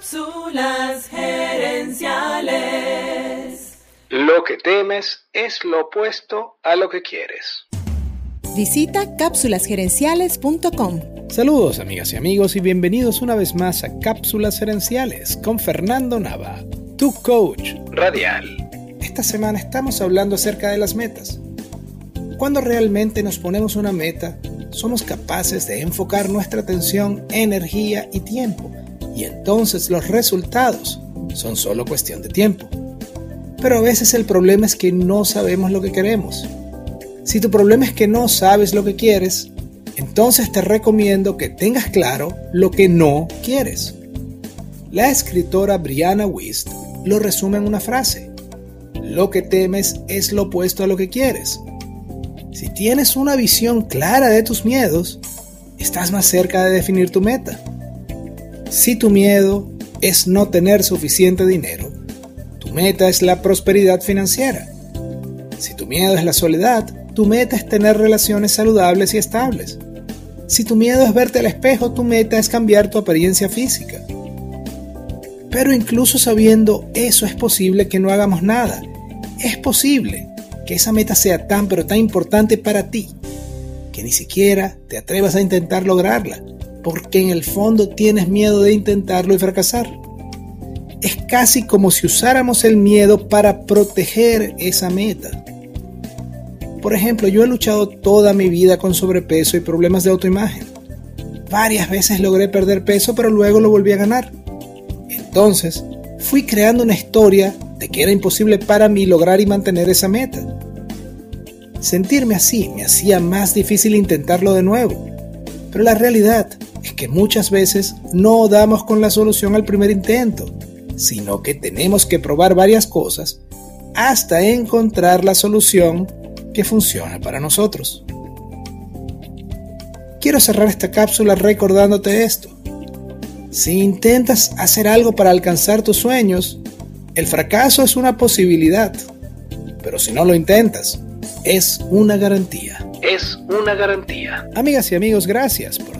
Cápsulas gerenciales. Lo que temes es lo opuesto a lo que quieres. Visita cápsulasgerenciales.com. Saludos amigas y amigos y bienvenidos una vez más a Cápsulas Gerenciales con Fernando Nava, tu coach radial. Esta semana estamos hablando acerca de las metas. Cuando realmente nos ponemos una meta, somos capaces de enfocar nuestra atención, energía y tiempo y entonces los resultados son solo cuestión de tiempo. Pero a veces el problema es que no sabemos lo que queremos. Si tu problema es que no sabes lo que quieres, entonces te recomiendo que tengas claro lo que no quieres. La escritora Brianna Wist lo resume en una frase. Lo que temes es lo opuesto a lo que quieres. Si tienes una visión clara de tus miedos, estás más cerca de definir tu meta. Si tu miedo es no tener suficiente dinero, tu meta es la prosperidad financiera. Si tu miedo es la soledad, tu meta es tener relaciones saludables y estables. Si tu miedo es verte al espejo, tu meta es cambiar tu apariencia física. Pero incluso sabiendo eso es posible que no hagamos nada. Es posible que esa meta sea tan pero tan importante para ti que ni siquiera te atrevas a intentar lograrla porque en el fondo tienes miedo de intentarlo y fracasar. Es casi como si usáramos el miedo para proteger esa meta. Por ejemplo, yo he luchado toda mi vida con sobrepeso y problemas de autoimagen. Varias veces logré perder peso, pero luego lo volví a ganar. Entonces, fui creando una historia de que era imposible para mí lograr y mantener esa meta. Sentirme así me hacía más difícil intentarlo de nuevo. Pero la realidad es que muchas veces no damos con la solución al primer intento, sino que tenemos que probar varias cosas hasta encontrar la solución que funciona para nosotros. Quiero cerrar esta cápsula recordándote esto. Si intentas hacer algo para alcanzar tus sueños, el fracaso es una posibilidad, pero si no lo intentas, es una garantía. Es una garantía. Amigas y amigos, gracias por